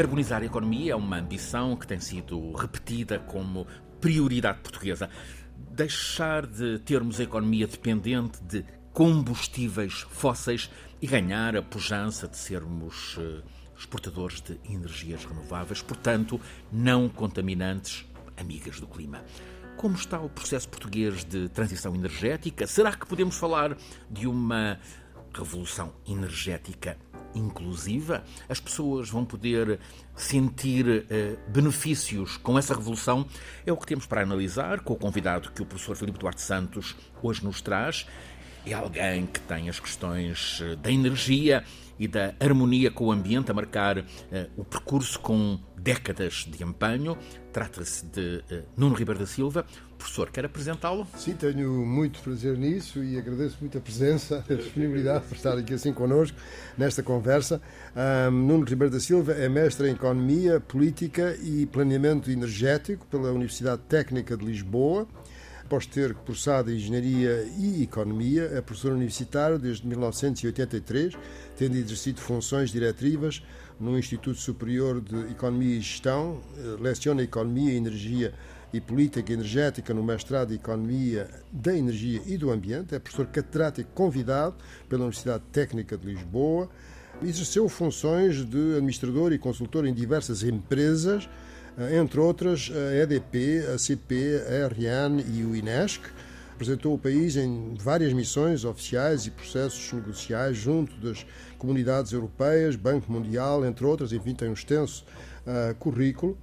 Descarbonizar a economia é uma ambição que tem sido repetida como prioridade portuguesa. Deixar de termos a economia dependente de combustíveis fósseis e ganhar a pujança de sermos eh, exportadores de energias renováveis, portanto, não contaminantes, amigas do clima. Como está o processo português de transição energética? Será que podemos falar de uma revolução energética inclusiva, as pessoas vão poder sentir eh, benefícios com essa revolução. É o que temos para analisar com o convidado que o professor Filipe Duarte Santos hoje nos traz. É alguém que tem as questões eh, da energia e da harmonia com o ambiente a marcar uh, o percurso com décadas de empenho. Trata-se de uh, Nuno Ribeiro da Silva. Professor, quer apresentá-lo? Sim, tenho muito prazer nisso e agradeço muito a presença, a disponibilidade por estar aqui assim connosco nesta conversa. Um, Nuno Ribeiro da Silva é mestre em Economia, Política e Planeamento Energético pela Universidade Técnica de Lisboa após ter cursado Engenharia e Economia, é professor universitário desde 1983, tendo exercido funções diretivas no Instituto Superior de Economia e Gestão, eh, leciona Economia, Energia e Política Energética no mestrado de Economia da Energia e do Ambiente, é professor catedrático convidado pela Universidade Técnica de Lisboa, exerceu funções de administrador e consultor em diversas empresas, entre outras a EDP, a CP, a RN e o INESC. Representou o país em várias missões oficiais e processos negociais junto das comunidades europeias, Banco Mundial, entre outras, enfim, tem um extenso uh, currículo.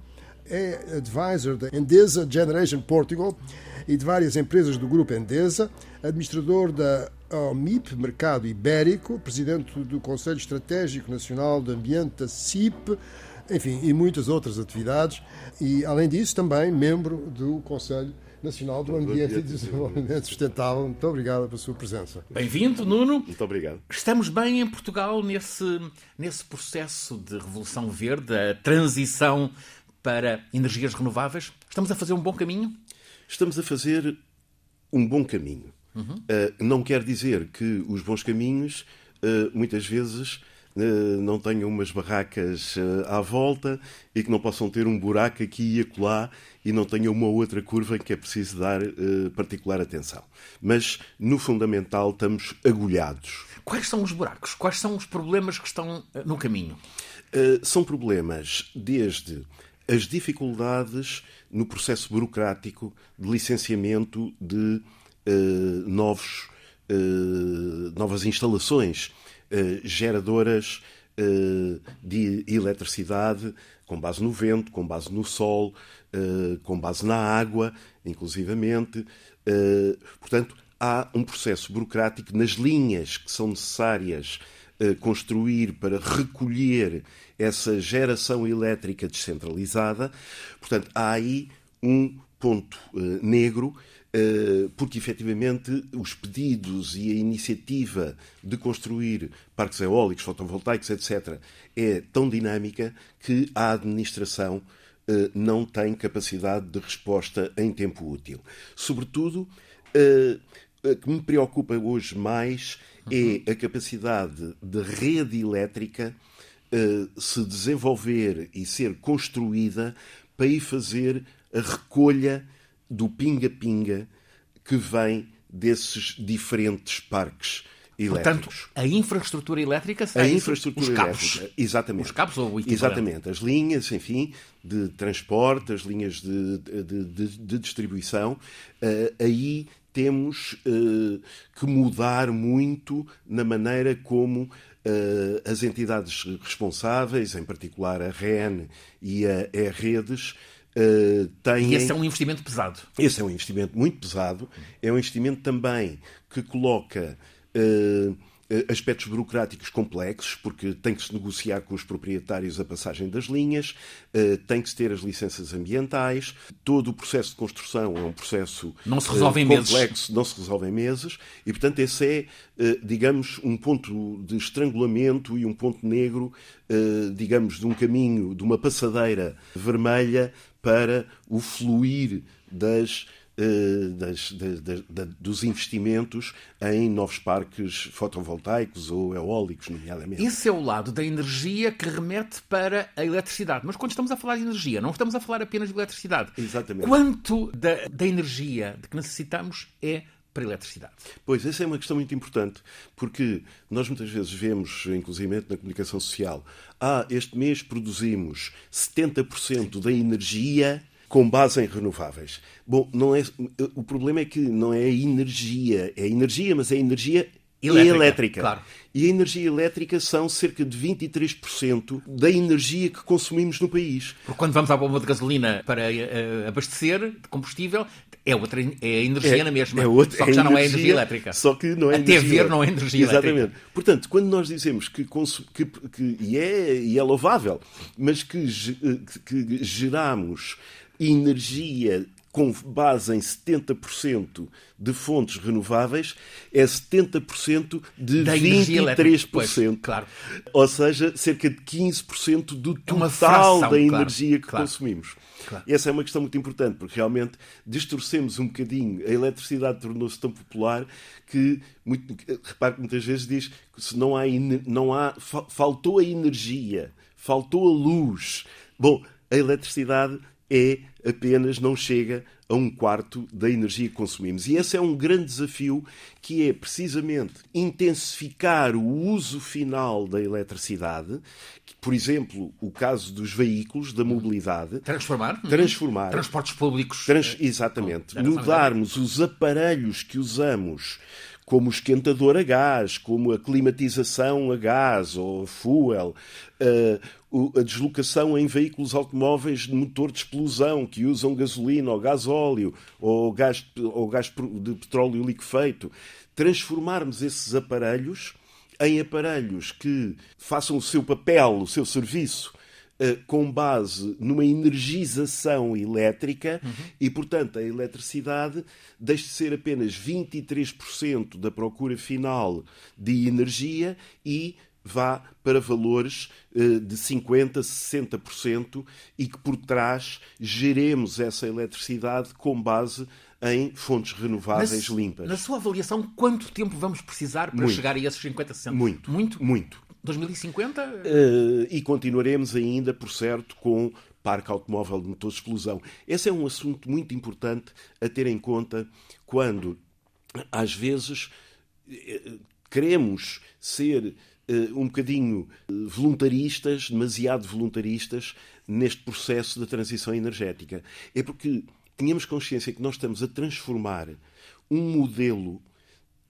É advisor da Endesa Generation Portugal e de várias empresas do grupo Endesa, administrador da OMIP, Mercado Ibérico, presidente do Conselho Estratégico Nacional de Ambiente, da CIP, enfim, e muitas outras atividades. E, além disso, também membro do Conselho Nacional do Ambiente e Desenvolvimento Sustentável. Muito obrigado pela sua presença. Bem-vindo, Nuno. Muito obrigado. Estamos bem em Portugal nesse, nesse processo de revolução verde, a transição para energias renováveis? Estamos a fazer um bom caminho? Estamos a fazer um bom caminho. Uhum. Uh, não quer dizer que os bons caminhos, uh, muitas vezes, não tenham umas barracas eh, à volta e que não possam ter um buraco aqui e acolá e não tenham uma outra curva em que é preciso dar eh, particular atenção. Mas, no fundamental, estamos agulhados. Quais são os buracos? Quais são os problemas que estão no caminho? São problemas desde as dificuldades no processo burocrático de licenciamento de novos, novas instalações eh, geradoras uh, de eletricidade com base no vento, com base no sol, uh, com base na água, inclusivamente. portanto, há um processo burocrático nas linhas que são necessárias construir para recolher essa geração elétrica descentralizada. Portanto, há aí um ponto negro eh, porque efetivamente os pedidos e a iniciativa de construir parques eólicos, fotovoltaicos, etc., é tão dinâmica que a administração eh, não tem capacidade de resposta em tempo útil. Sobretudo, eh, a que me preocupa hoje mais é a capacidade de rede elétrica se desenvolver e ser construída para ir fazer a recolha do pinga-pinga que vem desses diferentes parques elétricos. Portanto, a infraestrutura elétrica a infraestrutura os cabos. elétrica, exatamente. Os cabos ou o Exatamente, as linhas, enfim, de transporte, as linhas de, de, de, de distribuição, uh, aí temos uh, que mudar muito na maneira como uh, as entidades responsáveis, em particular a REN e a E-Redes, Uh, têm... E esse é um investimento pesado. Esse é um investimento muito pesado. É um investimento também que coloca uh, aspectos burocráticos complexos, porque tem que se negociar com os proprietários a passagem das linhas, uh, tem que se ter as licenças ambientais. Todo o processo de construção é um processo não se resolve complexo, meses. não se resolve em meses. E, portanto, esse é, digamos, um ponto de estrangulamento e um ponto negro, digamos, de um caminho, de uma passadeira vermelha para o fluir das uh, das, dos investimentos em novos parques fotovoltaicos ou eólicos, nomeadamente. Esse é o lado da energia que remete para a eletricidade. Mas quando estamos a falar de energia, não estamos a falar apenas de eletricidade. Exatamente. Quanto da, da energia de que necessitamos é para a eletricidade? Pois, essa é uma questão muito importante, porque nós muitas vezes vemos, inclusive na comunicação social, ah, este mês produzimos 70% da energia com base em renováveis. Bom, não é, o problema é que não é a energia, é energia, mas é energia elétrica. elétrica. Claro. E a energia elétrica são cerca de 23% da energia que consumimos no país. Porque quando vamos à bomba de gasolina para uh, abastecer de combustível, é, outra, é a energia é, na mesma. É outra, só que é já energia, não é energia elétrica. Só que não é Até energia ver não é energia Exatamente. elétrica. Portanto, quando nós dizemos que, que, que e, é, e é louvável, mas que, que geramos energia com base em 70% de fontes renováveis, é 70% de da 23%. Pois, claro. Ou seja, cerca de 15% do é total fração, da energia claro, que claro. consumimos. Claro. Essa é uma questão muito importante, porque realmente distorcemos um bocadinho. A eletricidade tornou-se tão popular que, muito, repare que muitas vezes diz que se não há, não há, faltou a energia, faltou a luz. Bom, a eletricidade é apenas não chega a um quarto da energia que consumimos. E esse é um grande desafio que é precisamente intensificar o uso final da eletricidade, por exemplo, o caso dos veículos, da mobilidade. Transformar? Transformar. Transportes públicos. Trans, exatamente. Mudarmos os aparelhos que usamos como o esquentador a gás, como a climatização a gás ou a fuel, a deslocação em veículos automóveis de motor de explosão que usam gasolina ou gás óleo ou gás, ou gás de petróleo liquefeito. Transformarmos esses aparelhos em aparelhos que façam o seu papel, o seu serviço eh, com base numa energização elétrica uhum. e, portanto, a eletricidade deixe de ser apenas 23% da procura final de energia e vá para valores eh, de 50%, 60% e que por trás geremos essa eletricidade com base em fontes renováveis na, limpas. Na sua avaliação, quanto tempo vamos precisar para muito. chegar a esses 50%? 60%? Muito. Muito? Muito. 2050? Uh, e continuaremos ainda, por certo, com parque automóvel de motor de explosão. Esse é um assunto muito importante a ter em conta quando, às vezes, queremos ser uh, um bocadinho voluntaristas, demasiado voluntaristas, neste processo da transição energética. É porque tínhamos consciência que nós estamos a transformar um modelo eh,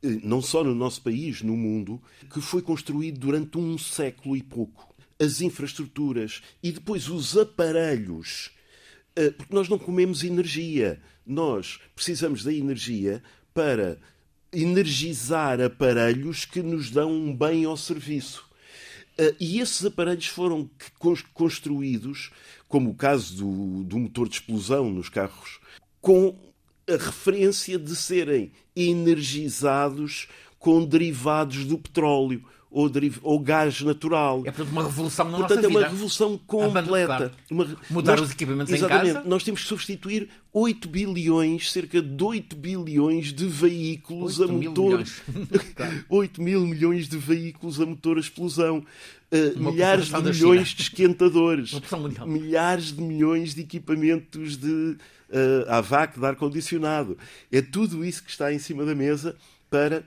não só no nosso país, no mundo, que foi construído durante um século e pouco. As infraestruturas e depois os aparelhos. Eh, porque nós não comemos energia. Nós precisamos da energia para energizar aparelhos que nos dão um bem ao serviço. Eh, e esses aparelhos foram construídos, como o caso do, do motor de explosão nos carros, com a referência de serem energizados com derivados do petróleo ou, ou gás natural. É portanto uma revolução na portanto, nossa é vida. uma revolução completa. Uma, Mudar nós, os equipamentos exatamente, em casa. Nós temos que substituir 8 bilhões, cerca de 8 bilhões de veículos 8 a motor. Milhões. 8 mil milhões de veículos a motor a explosão. Uh, milhares de milhões de esquentadores. Milhares de milhões de equipamentos de uh, AVAC, de ar-condicionado. É tudo isso que está em cima da mesa para,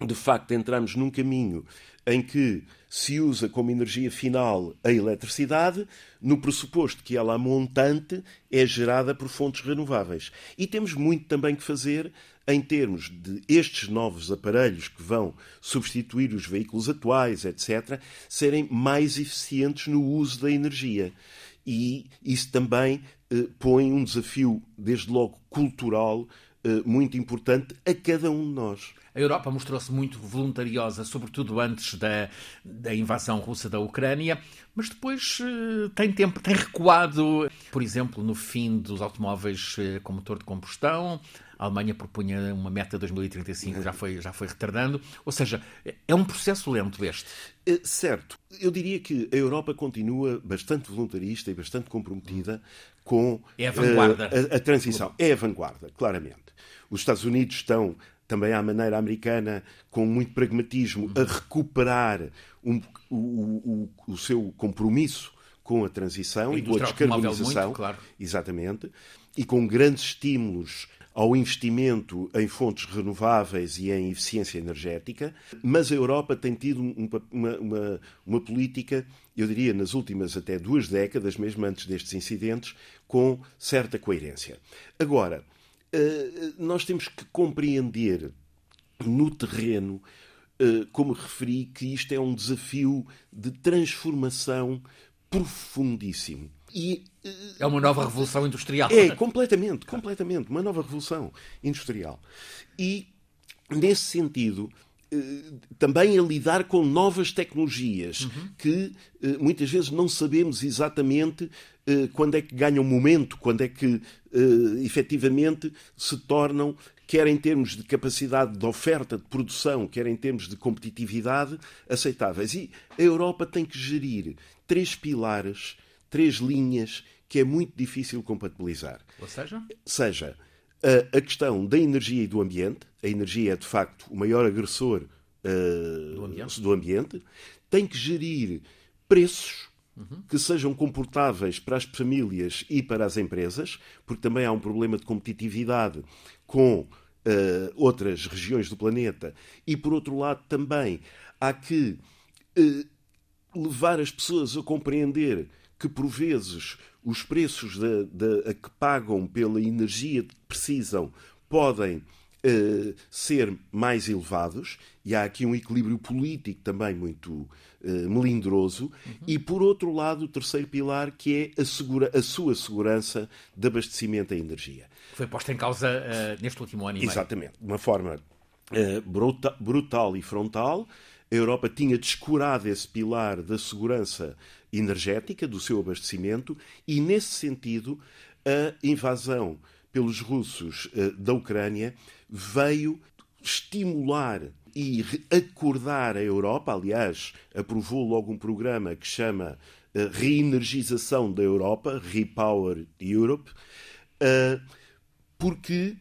de facto, entrarmos num caminho em que se usa como energia final a eletricidade, no pressuposto que ela, a montante, é gerada por fontes renováveis. E temos muito também que fazer em termos de estes novos aparelhos que vão substituir os veículos atuais, etc., serem mais eficientes no uso da energia. E isso também eh, põe um desafio, desde logo cultural, muito importante a cada um de nós. A Europa mostrou-se muito voluntariosa, sobretudo antes da, da invasão russa da Ucrânia, mas depois eh, tem tempo, tem recuado, por exemplo, no fim dos automóveis eh, com motor de combustão. A Alemanha propunha uma meta de 2035, já foi, já foi retardando. Ou seja, é um processo lento este. É, certo. Eu diria que a Europa continua bastante voluntarista e bastante comprometida com é a, vanguarda. a, a transição. É a vanguarda, claramente. Os Estados Unidos estão também à maneira americana, com muito pragmatismo, a recuperar um, o, o, o, seu compromisso com a transição a e com a descarbonização. Muito, claro. Exatamente. E com grandes estímulos ao investimento em fontes renováveis e em eficiência energética, mas a Europa tem tido uma, uma, uma, política, eu diria, nas últimas até duas décadas, mesmo antes destes incidentes, com certa coerência. Agora, eh, nós temos que compreender no terreno, eh, como referi, que isto é um desafio de transformação profundíssimo. E, é uma nova revolução industrial. É, completamente, completamente. Uma nova revolução industrial. E, nesse sentido, também a lidar com novas tecnologias uhum. que muitas vezes não sabemos exatamente quando é que ganham momento, quando é que efetivamente se tornam, quer em termos de capacidade de oferta, de produção, quer em termos de competitividade, aceitáveis. E a Europa tem que gerir três pilares, três linhas que é muito difícil compatibilizar. Ou seja? Seja a, a questão da energia e do ambiente. A energia é, de facto, o maior agressor uh, do, ambiente. do ambiente. Tem que gerir preços uhum. que sejam comportáveis para as famílias e para as empresas, porque também há um problema de competitividade com uh, outras regiões do planeta. E, por outro lado, também há que uh, levar as pessoas a compreender que, por vezes, os preços de, de, a que pagam pela energia que precisam podem uh, ser mais elevados, e há aqui um equilíbrio político também muito uh, melindroso, uhum. e por outro lado, o terceiro pilar, que é a, segura, a sua segurança de abastecimento à energia. Foi posta em causa uh, neste último ano e. Exatamente, de uma forma bruta, brutal e frontal. A Europa tinha descurado esse pilar da segurança energética, do seu abastecimento, e nesse sentido, a invasão pelos russos da Ucrânia veio estimular e acordar a Europa. Aliás, aprovou logo um programa que chama uh, Reenergização da Europa, Repower Europe, uh, porque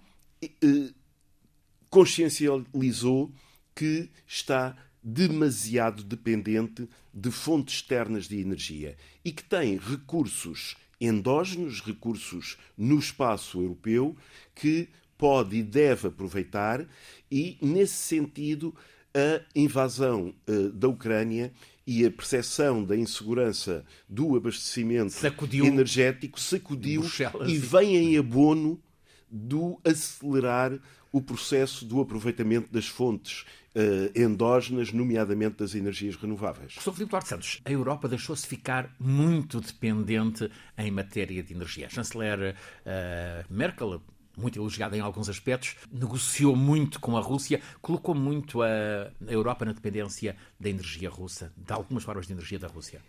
consciencializou que está demasiado dependente de fontes externas de energia e que tem recursos endógenos, recursos no espaço europeu, que pode e deve aproveitar, e, nesse sentido, a invasão uh, da Ucrânia e a percepção da insegurança do abastecimento sacudiu energético sacudiu Bruxelas. e vem em abono do acelerar o processo do aproveitamento das fontes endógenas, nomeadamente das energias renováveis. Professor Filipe Duarte Santos, a Europa deixou-se ficar muito dependente em matéria de energia. A chanceler uh, Merkel muito elogiada em alguns aspectos, negociou muito com a Rússia, colocou muito a Europa na dependência da energia russa, de algumas formas de energia da Rússia.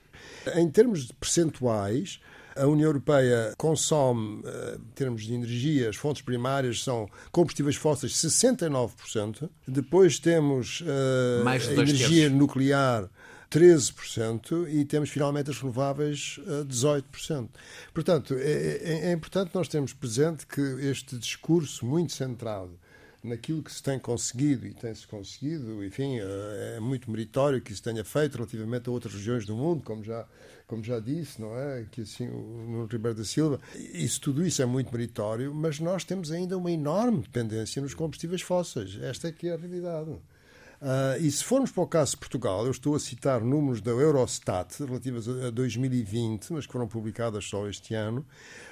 Em termos percentuais, a União Europeia consome, eh, em termos de energia, as fontes primárias são combustíveis fósseis 69%. Depois temos uh, a energia terços. nuclear 13% e temos finalmente as renováveis a 18%. Portanto, é, é, é importante nós termos presente que este discurso muito centrado naquilo que se tem conseguido e tem-se conseguido, enfim, eh, é muito meritório que se tenha feito relativamente a outras regiões do mundo, como já, como já disse, não é? Que assim, no Ribeiro da Silva, isso, tudo isso é muito meritório, mas nós temos ainda uma enorme dependência nos combustíveis fósseis. Esta é que é a realidade. Uh, e se formos para o caso de Portugal, eu estou a citar números da Eurostat relativos a 2020, mas que foram publicadas só este ano.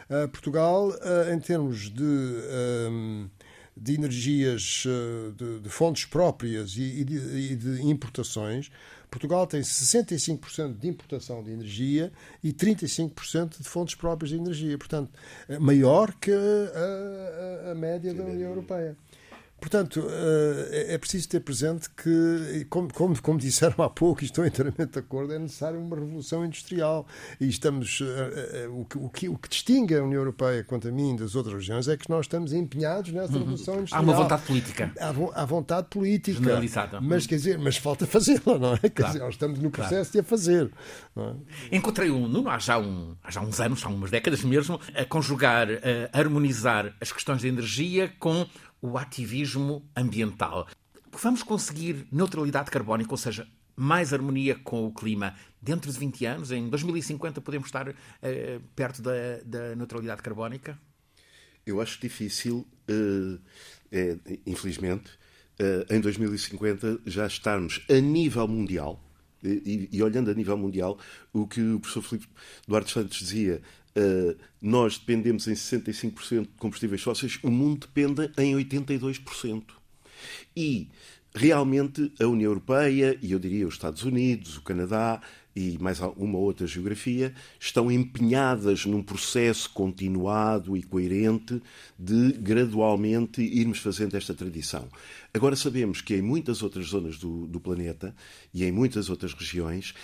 Uh, Portugal, uh, em termos de, um, de energias, de, de, fontes próprias e, e, de, e, de, importações, Portugal tem 65% de importação de energia e 35% de fontes próprias de energia. Portanto, é maior que a, a, a média da União Europeia. Portanto, é, é preciso ter presente que, como, como, como disseram há pouco, e estou inteiramente de acordo, é necessária uma revolução industrial. E estamos. O que, o, que, o que distingue a União Europeia, quanto a mim, das outras regiões, é que nós estamos empenhados nessa uhum. revolução industrial. Há uma vontade política. Há, há vontade política. Generalizada. Mas, quer dizer, mas falta fazê-la, não é? Quer claro. dizer, nós estamos no processo claro. de a fazer. É? Encontrei um Nuno há já, um, há já uns anos, há umas décadas mesmo, a conjugar, a harmonizar as questões de energia com o ativismo ambiental. Vamos conseguir neutralidade carbónica, ou seja, mais harmonia com o clima dentro de 20 anos? Em 2050 podemos estar uh, perto da, da, neutralidade carbónica? Eu acho difícil, é, infelizmente, em 2050 já estarmos a nível mundial, e, e, olhando a nível mundial, o que o professor Filipe Duarte Santos dizia, nós dependemos em 65% de combustíveis fósseis, o mundo depende em 82%. E realmente a União Europeia, e eu diria os Estados Unidos, o Canadá e mais uma outra geografia, estão empenhadas num processo continuado e coerente de gradualmente irmos fazendo esta tradição. Agora sabemos que em muitas outras zonas do, do planeta e em muitas outras regiões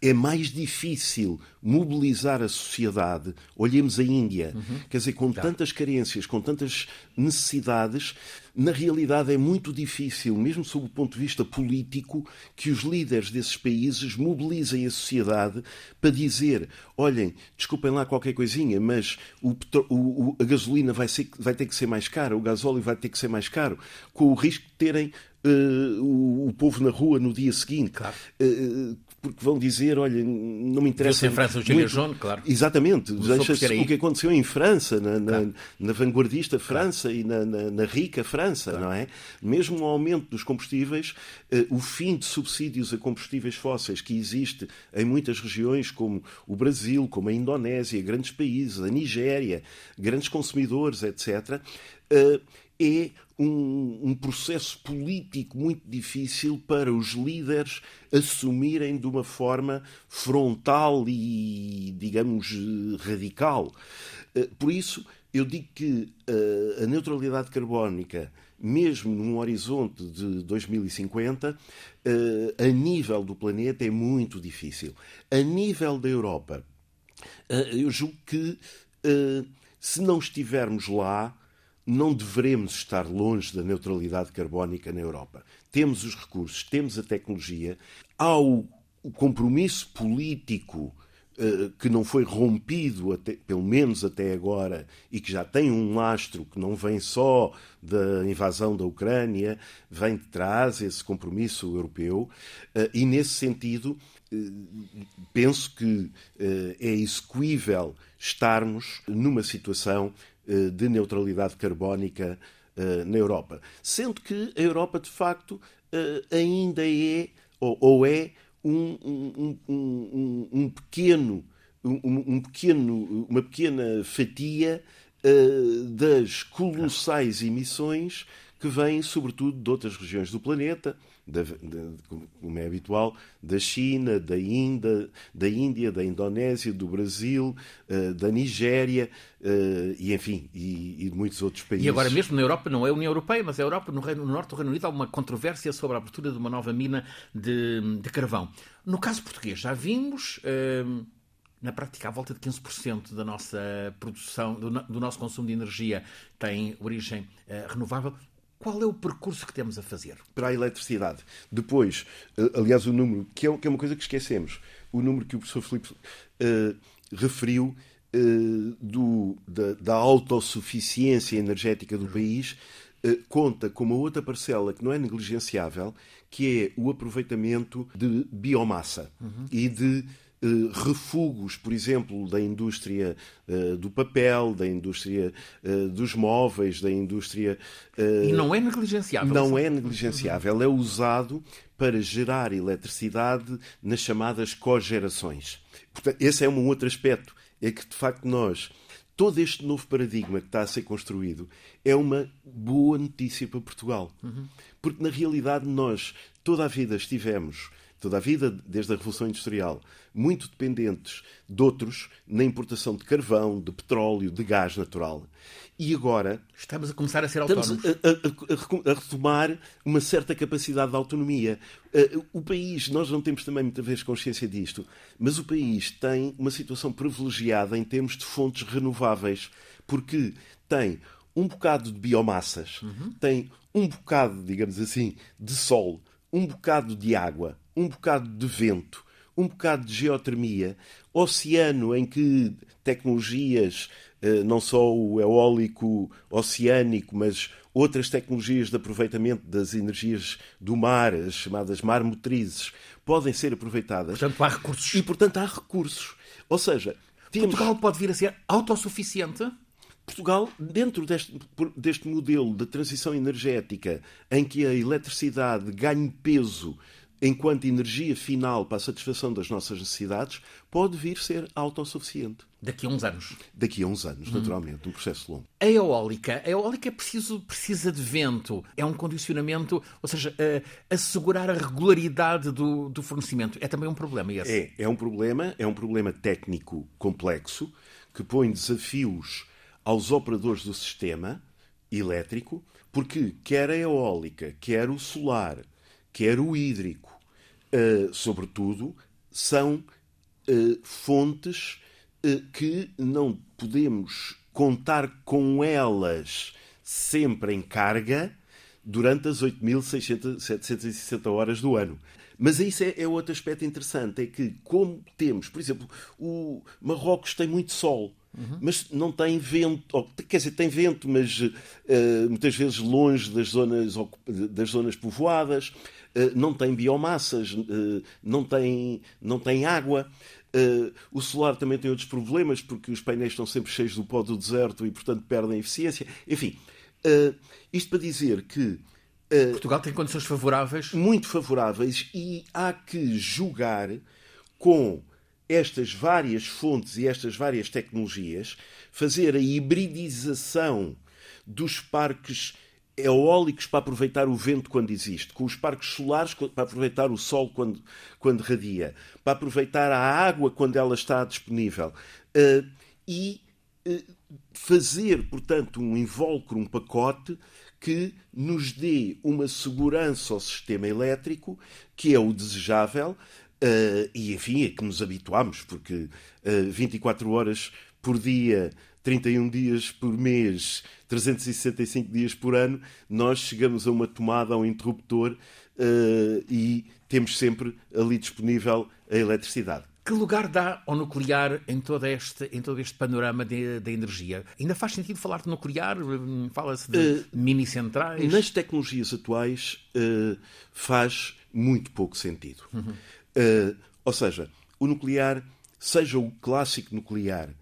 é mais difícil mobilizar a sociedade. Olhemos a Índia, uhum. quer dizer, com tantas carências, com tantas necessidades, na realidade é muito difícil, mesmo sob o ponto de vista político, que os líderes desses países mobilizem a sociedade para dizer: olhem, desculpem lá qualquer coisinha, mas o, o, a gasolina vai, ser, vai ter que ser mais cara, o gasóleo vai ter que ser mais caro, com o risco de terem uh, o, o, povo na rua no dia seguinte. Claro. Uh, porque vão dizer, olha, não me interessa. Em França, o Gilets jaunes, claro. Exatamente. Deixa-se o que aconteceu em França, na, na, claro. na vanguardista França claro. e na, na, na, rica França, claro. não é? Mesmo o aumento dos combustíveis, uh, o fim de subsídios a combustíveis fósseis que existe em muitas regiões, como o Brasil, como a Indonésia, grandes países, a Nigéria, grandes consumidores, etc., uh, é um, um, processo político muito difícil para os líderes assumirem de uma forma frontal e, digamos, radical. Eh, por isso, eu digo que eh, a neutralidade carbónica, mesmo num horizonte de 2050, eh, a nível do planeta é muito difícil. A nível da Europa, eu julgo que se não estivermos lá, não devemos estar longe da neutralidade carbónica na Europa. Temos os recursos, temos a tecnologia, há o compromisso político que não foi rompido, até, pelo menos até agora, e que já tem um lastro que não vem só da invasão da Ucrânia, vem de trás esse compromisso europeu, uh, e nesse sentido uh, penso que é execuível estarmos numa situação eh, de neutralidade carbónica eh, na Europa. Sendo que a Europa, de facto, eh, ainda é ou, é um, um, um, um pequeno, um, pequeno, uma pequena fatia das colossais emissões que vêm, sobretudo, de outras regiões do planeta, da, como é habitual, da China, da, Índia, da Índia, da Indonésia, do Brasil, uh, da Nigéria uh, e, enfim, e, e, de muitos outros países. E agora mesmo na Europa, não é a União Europeia, mas a Europa, no, Reino, no Norte do Reino Unido, há uma controvérsia sobre a abertura de uma nova mina de, de carvão. No caso português, já vimos... Uh, na prática, à volta de 15% da nossa produção, do, do, nosso consumo de energia tem origem uh, renovável. Qual é o percurso que temos a fazer? Para a eletricidade. Depois, eh, aliás, o número, que é, que é uma coisa que esquecemos, o número que o professor Filipe uh, referiu uh, do, da, da, autossuficiência energética do país uh, conta com uma outra parcela que não é negligenciável, que é o aproveitamento de biomassa uhum. e de refugos, por exemplo, da indústria uh, do papel, da indústria uh, dos móveis, da indústria. e não é negligenciável. Não é negligenciável. É usado para gerar eletricidade nas chamadas cogerações. Portanto, esse é um outro aspecto. É que, de facto, nós. Todo este novo paradigma que está a ser construído é uma boa notícia para Portugal. Uhum. Porque, na realidade, nós toda a vida estivemos toda a vida, desde a Revolução Industrial, muito dependentes de outros na importação de carvão, de petróleo, de gás natural. E agora. Estamos a começar a ser autónomos. Estamos a, a, a, a retomar uma certa capacidade de autonomia. Uh, o país, nós não temos também muitas vezes consciência disto, mas o país tem uma situação privilegiada em termos de fontes renováveis, porque tem um bocado de biomassas, uhum. tem um bocado, digamos assim, de sol, um bocado de água, um bocado de vento, um bocado de geotermia, oceano em que tecnologias, eh, não só o eólico oceânico, mas outras tecnologias de aproveitamento das energias do mar, as chamadas marmotrizes, podem ser aproveitadas. Portanto, há recursos. E, portanto, há recursos. Ou seja, temos... Portugal pode vir a ser autossuficiente? Portugal, dentro deste, deste modelo de transição energética, em que a eletricidade ganha peso enquanto energia final para a satisfação das nossas necessidades, pode vir ser autossuficiente. Daqui a uns anos. Daqui a uns anos, naturalmente, uhum. um processo longo. A eólica. A eólica é preciso, precisa de vento. É um condicionamento, ou seja, assegurar a regularidade do, do fornecimento. É também um problema esse. É, é um problema, é um problema técnico complexo que põe desafios aos operadores do sistema elétrico, porque quer a eólica, quer o solar, quer o hídrico, uh, sobretudo, são uh, fontes uh, que não podemos contar com elas sempre em carga durante as 8.760 horas do ano. Mas isso é, é, outro aspecto interessante, é que como temos, por exemplo, o Marrocos tem muito sol, uhum. mas não tem vento, ou, quer dizer, tem vento, mas uh, muitas vezes longe das zonas, das zonas povoadas, uh, não tem biomassas, uh, não, tem, não tem água. o solar também tem outros problemas, porque os painéis estão sempre cheios do pó do deserto e, portanto, perdem eficiência. Enfim, isto para dizer que Portugal tem condições favoráveis? Muito favoráveis e há que julgar com estas várias fontes e estas várias tecnologias, fazer a hibridização dos parques eólicos para aproveitar o vento quando existe, com os parques solares para aproveitar o sol quando, quando radia, para aproveitar a água quando ela está disponível. Uh, e uh, fazer, portanto, um invólucro, um pacote que nos dê uma segurança ao sistema elétrico, que é o desejável, uh, e enfim, é que nos habituamos, porque uh, 24 horas por dia, 31 dias por mês, 365 dias por ano, nós chegamos a uma tomada, a um interruptor uh, e temos sempre ali disponível a eletricidade. Que lugar dá ao nuclear em todo este, em todo este panorama da energia? Ainda faz sentido falar de nuclear? Fala-se de uh, mini-centrais? Nas tecnologias atuais faz muito pouco sentido. Uhum. Uh, ou seja, o nuclear, seja o clássico nuclear,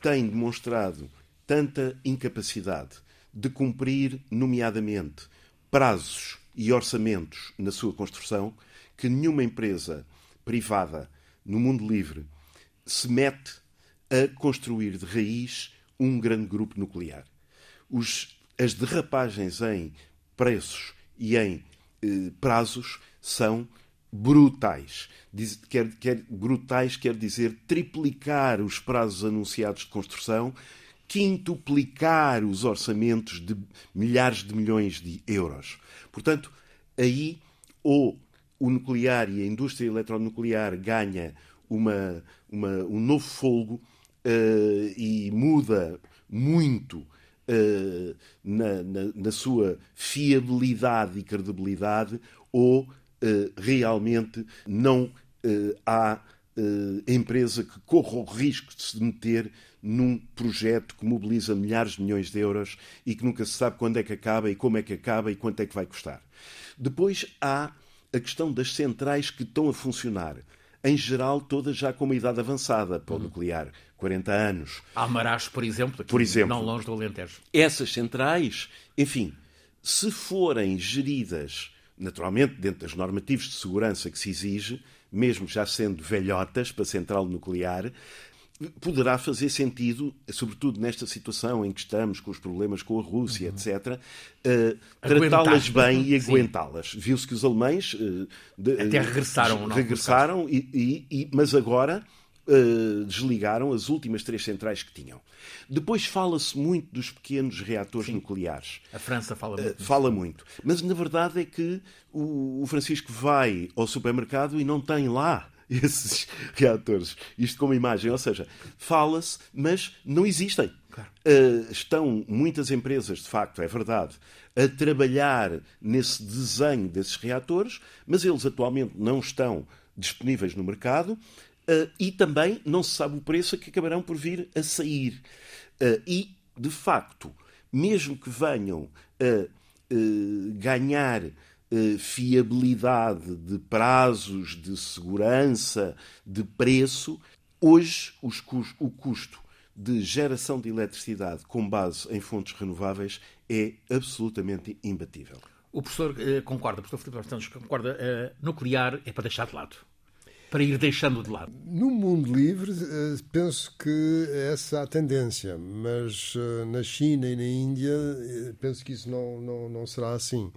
tem demonstrado tanta incapacidade de cumprir, nomeadamente, prazos e orçamentos na sua construção, que nenhuma empresa privada no mundo livre, se mete a construir de raiz um grande grupo nuclear. Os, as derrapagens em preços e em eh, prazos são brutais. Diz, quer, quer, brutais quer dizer triplicar os prazos anunciados de construção, quintuplicar os orçamentos de milhares de milhões de euros. Portanto, aí ou o nuclear e a indústria eletronuclear ganha uma, uma, um novo folgo uh, e muda muito uh, na, na, na, sua fiabilidade e credibilidade, ou realmente não há empresa que corra o risco de se meter num projeto que mobiliza milhares de milhões de euros e que nunca se sabe quando é que acaba e como é que acaba e quanto é que vai custar. Depois há a questão das centrais que estão a funcionar, em geral, todas já com uma idade avançada para o uhum. nuclear, 40 anos. Almaraz, por exemplo, por exemplo, não longe do Alentejo. Essas centrais, enfim, se forem geridas, naturalmente, dentro das normativas de segurança que se exige, mesmo já sendo velhotas para a central nuclear, poderá fazer sentido, sobretudo nesta situação em que estamos, com os problemas com a Rússia, uhum. etc., uh, tratá-las bem e aguentá-las. Viu-se que os alemães uh, de, até regressaram, regressaram e, e, e, mas agora uh, desligaram as últimas três centrais que tinham. Depois fala-se muito dos pequenos reatores Sim. nucleares. A França fala muito. fala muito. Mas na verdade é que o, o Francisco vai ao supermercado e não tem lá esses reatores. Isto como imagem, ou seja, fala-se, mas não existem. Claro. Uh, estão muitas empresas, de facto, é verdade, a trabalhar nesse desenho desses reatores, mas eles atualmente não estão disponíveis no mercado uh, e também não se sabe o preço a que acabarão por vir a sair. Uh, e, de facto, mesmo que venham a ganhar eh, fiabilidade, de prazos, de segurança, de preço, hoje o custo de geração de eletricidade com base em fontes renováveis é absolutamente imbatível. O professor eh, concorda, o professor Filipe concorda, eh, nuclear é para deixar de lado para ir deixando de lado? No mundo livre, eh, penso que é essa a tendência, mas eh, na China e na Índia, penso que isso não, não, não será assim.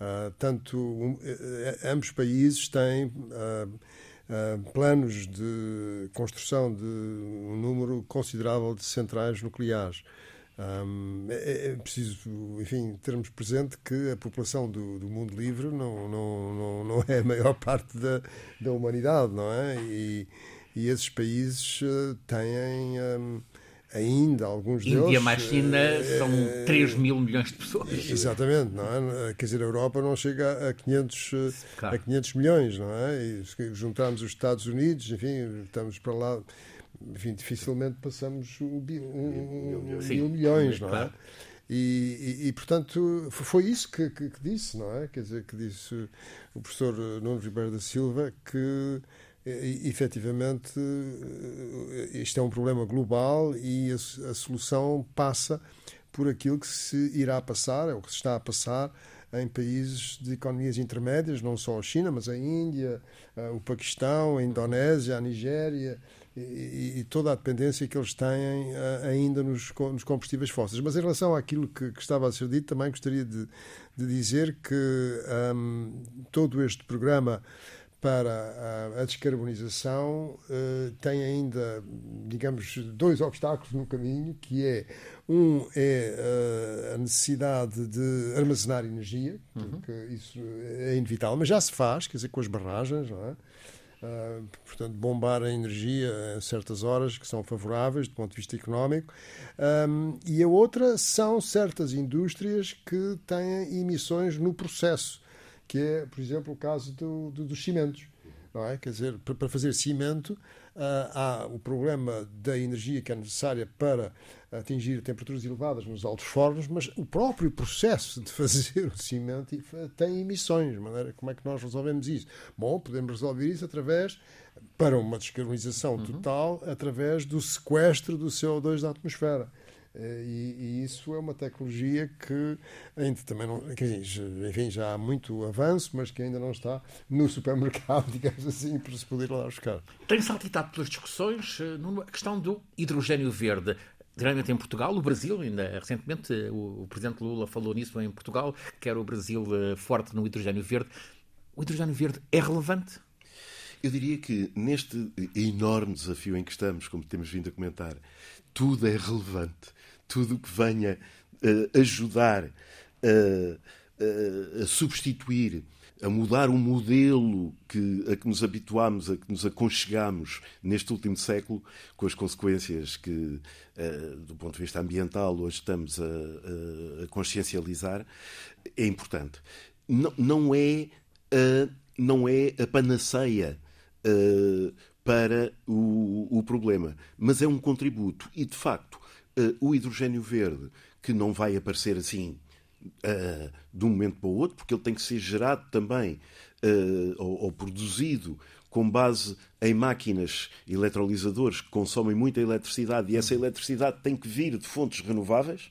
Uh, tanto ambos países têm uh, uh, planos de construção de um número considerável de centrais nucleares. Um, é, é, preciso, enfim, termos presente que a população do, do mundo livre não, não, não, não, é a maior parte da, da humanidade, não é? E, e esses países têm. Um, ainda alguns Índia deles. Índia mais China é, são 3 mil milhões de pessoas. Exatamente, não é? Quer dizer, a Europa não chega a 500, claro. a 500 milhões, não é? E se juntarmos os Estados Unidos, enfim, estamos para lá, enfim, dificilmente passamos um, um, um mil milhões, não é? Claro. E, e, e, portanto, foi isso que, que, que, disse, não é? Quer dizer, que disse o professor Nuno Ribeiro da Silva que e, efetivamente eh, isto é um problema global e a, a, solução passa por aquilo que se irá passar, é o que se está a passar em países de economias intermédias, não só a China, mas a Índia, eh, o Paquistão, a Indonésia, a Nigéria e, e toda a dependência que eles têm eh, ainda nos, nos combustíveis fósseis. Mas em relação àquilo que, que, estava a ser dito, também gostaria de, de dizer que um, todo este programa para a, descarbonização uh, tem ainda, digamos, dois obstáculos no caminho, que é um é uh, a necessidade de armazenar energia, uhum. porque isso é inevitável, mas já se faz, quer dizer, com as barragens, não é? Uh, portanto, bombar a energia a certas horas que são favoráveis do ponto de vista económico. Um, e a outra são certas indústrias que têm emissões no processo que é, por exemplo, o caso do, do, dos cimentos. Não é? Quer dizer, para fazer cimento, há o problema da energia que é necessária para atingir temperaturas elevadas nos altos fornos, mas o próprio processo de fazer o cimento tem emissões. De maneira, como é que nós resolvemos isso? Bom, podemos resolver isso através, para uma descarbonização uhum. total, através do sequestro do CO2 da atmosfera. Eh, e, e, isso é uma tecnologia que ainda também não. enfim, já há muito avanço, mas que ainda não está no supermercado, digamos assim, para se poder lá buscar. Tem saltitado pelas discussões eh, a questão do hidrogênio verde. Geralmente em Portugal, o Brasil, ainda recentemente o, o Presidente Lula falou nisso em Portugal, que era o Brasil eh, forte no hidrogênio verde. O hidrogênio verde é relevante? Eu diria que neste enorme desafio em que estamos, como temos vindo a comentar, tudo é relevante tudo o que venha uh, ajudar uh, uh, a substituir, a mudar o modelo que, a que nos habituámos, a que nos aconchegamos neste último século, com as consequências que, do ponto de vista ambiental, hoje estamos a, a, a consciencializar, é importante. Não, não, é, não é a panaceia para o, o problema, mas é um contributo. E, de facto, uh, o hidrogênio verde, que não vai aparecer assim uh, de um momento para o outro, porque ele tem que ser gerado também uh, ou, ou, produzido com base em máquinas eletrolisadores que consomem muita eletricidade e essa eletricidade tem que vir de fontes renováveis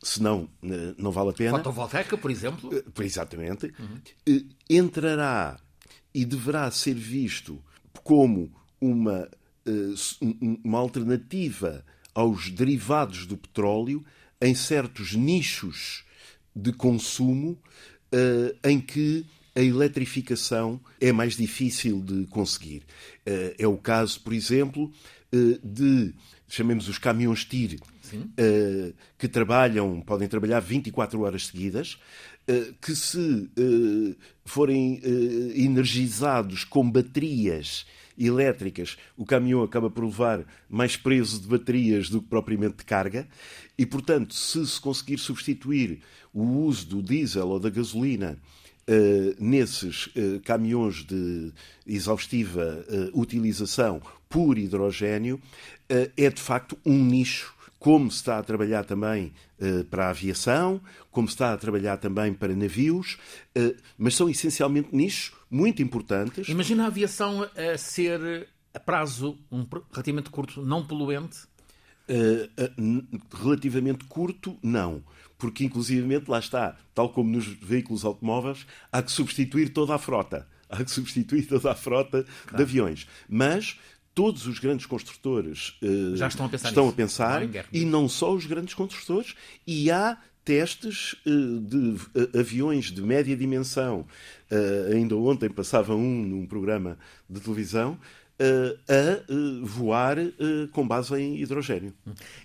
senão não vale a pena. Fotovoltaica, por exemplo? Exatamente. Uhum. Entrará e deverá ser visto como uma uma alternativa aos derivados do petróleo em certos nichos de consumo em que a eletrificação é mais difícil de conseguir. É o caso, por exemplo, de, chamemos os caminhões TIR, que trabalham, podem trabalhar 24 horas seguidas, que se forem energizados com baterias elétricas, o caminhão acaba por levar mais peso de baterias do que propriamente de carga, e, portanto, se se conseguir substituir o uso do diesel ou da gasolina Uh, nesses uh, caminhões de exaustiva uh, utilização por hidrogênio, é de facto um nicho, como se está a trabalhar também para a aviação, como se está a trabalhar também para navios, mas são essencialmente nichos muito importantes. Imagina a aviação a ser a prazo um, relativamente curto, não poluente? relativamente curto, não porque inclusivamente lá está, tal como nos veículos automóveis, há que substituir toda a frota. Há que substituir toda a frota claro. de aviões. Mas todos os grandes construtores uh, já estão a pensar, estão a pensar e não só os grandes construtores, e há testes uh, de uh, aviões de média dimensão. ainda ontem passava um num programa de televisão a voar com base em hidrogênio.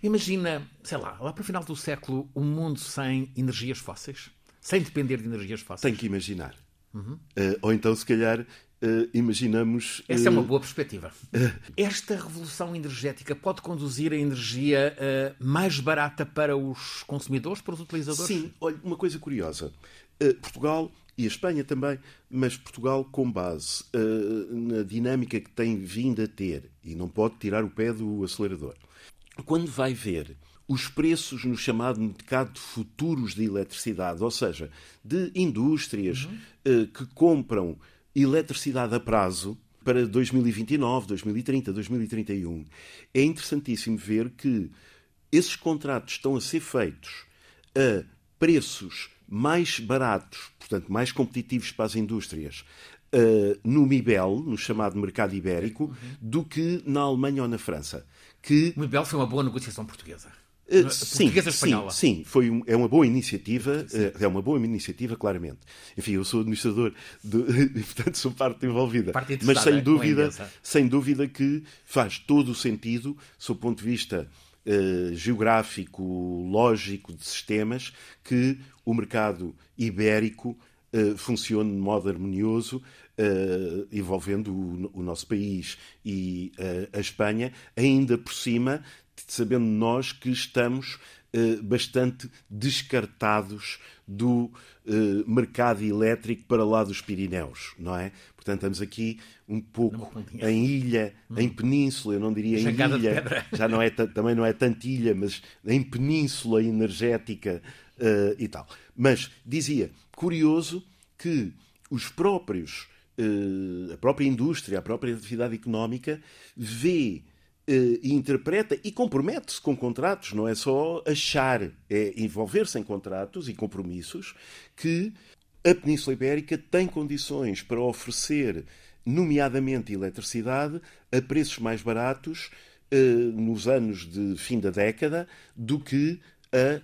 Imagina, sei lá, lá para o final do século, um mundo sem energias fósseis? Sem depender de energias fósseis? Tem que imaginar. Uhum. ou então, se calhar, Uh, imaginamos. Essa uh, é uma boa perspectiva. Uh, Esta revolução energética pode conduzir a energia mais barata para os consumidores, para os utilizadores? Sim, olha, uma coisa curiosa. Portugal e a Espanha também, mas Portugal com base uh, na dinâmica que tem vindo a ter e não pode tirar o pé do acelerador. Quando vai ver os preços no chamado mercado de futuros de eletricidade, ou seja, de indústrias uhum. uh, que compram eletricidade a prazo para 2029, 2030, 2031, é interessantíssimo ver que esses contratos estão a ser feitos a preços mais baratos, portanto, mais competitivos para as indústrias, uh, no MIBEL, no chamado mercado ibérico, uhum. do que na Alemanha ou na França. Que... O MIBEL foi uma boa negociação portuguesa. Uh, sim, sim, sim, foi um, é uma boa iniciativa, uh, é uma boa iniciativa, claramente. Enfim, eu sou administrador de, e, portanto, sou parte envolvida. Parte Mas sem dúvida, sem dúvida que faz todo o sentido, sob o ponto de vista uh, geográfico, lógico de sistemas, que o mercado ibérico funcione de modo harmonioso, uh, envolvendo o, o, nosso país e uh, a Espanha, ainda por cima, sabendo nós que estamos bastante descartados do mercado elétrico para lá dos Pirineus, não é? Portanto, estamos aqui um pouco em ilha, hum. em península, eu não diria em ilha, já não é, também não é tanto ilha, mas em península energética uh, e tal. Mas dizia, curioso que os próprios, uh, a própria indústria, a própria atividade económica vê e interpreta e compromete-se com contratos, não é só achar, é envolver-se em contratos e compromissos que a Península Ibérica tem condições para oferecer, nomeadamente eletricidade, a preços mais baratos nos anos de fim da década do que a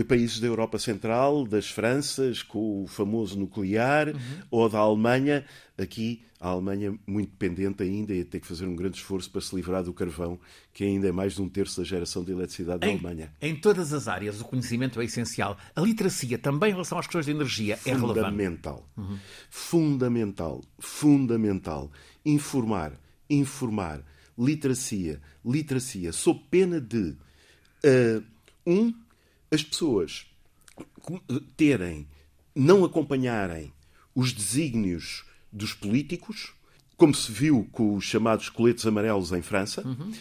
uh, países da Europa Central, das Franças, com o famoso nuclear, uhum. ou da Alemanha. Aqui, a Alemanha muito dependente ainda e ter que fazer um grande esforço para se livrar do carvão, que ainda é mais de um terço da geração de eletricidade da Alemanha. Em todas as áreas, o conhecimento é essencial. A literacia, também em relação às questões de energia, é relevante. Fundamental. Uhum. Fundamental. Fundamental. Informar. Informar. Literacia. Literacia. Sob pena de. Uh, um, as pessoas terem, não acompanharem os desígnios dos políticos, como se viu com os chamados coletes amarelos em França, uhum.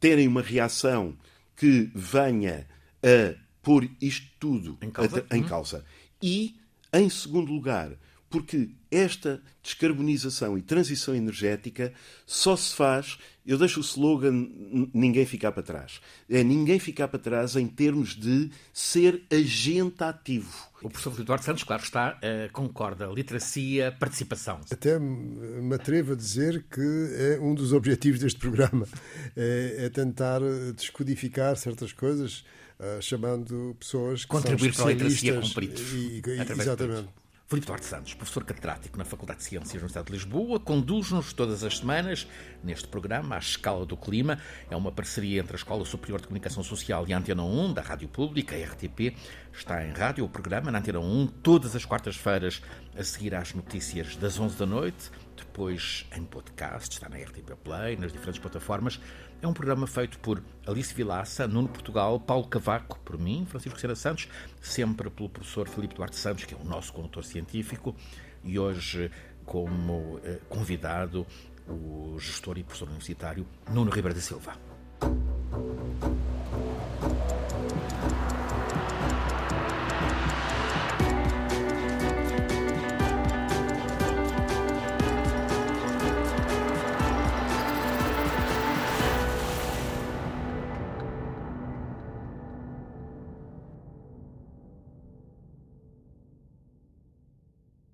terem uma reação que venha a pôr isto tudo em causa. A, em uhum. causa. E, em segundo lugar, porque esta descarbonização e transição energética só se faz, eu deixo o slogan ninguém ficar para trás. É ninguém ficar para trás em termos de ser agente ativo. O professor Duarte Santos, claro está, uh, concorda. Literacia, participação. Até me atrevo a dizer que é um dos objetivos deste programa. É, é tentar descodificar certas coisas, uh, chamando pessoas que Contribuir são para a literacia com peritos. E, e, exatamente. Filipe Duarte Santos, professor catedrático na Faculdade de Ciências da Universidade de Lisboa, conduz-nos todas as semanas neste programa, à Escala do Clima. É uma parceria entre a Escola Superior de Comunicação Social e a Antena 1, da Rádio Pública, a RTP. Está em rádio o programa, na Antena 1, todas as quartas-feiras, a seguir às notícias das 11 da noite, depois em podcast, está na RTP Play, nas diferentes plataformas. É um programa feito por Alice Vilaça, Nuno Portugal, Paulo Cavaco, por mim, Francisco Sena Santos, sempre pelo professor Filipe Duarte Santos, que é o nosso condutor científico, e hoje como eh, convidado o gestor e professor universitário Nuno Ribeiro da Silva.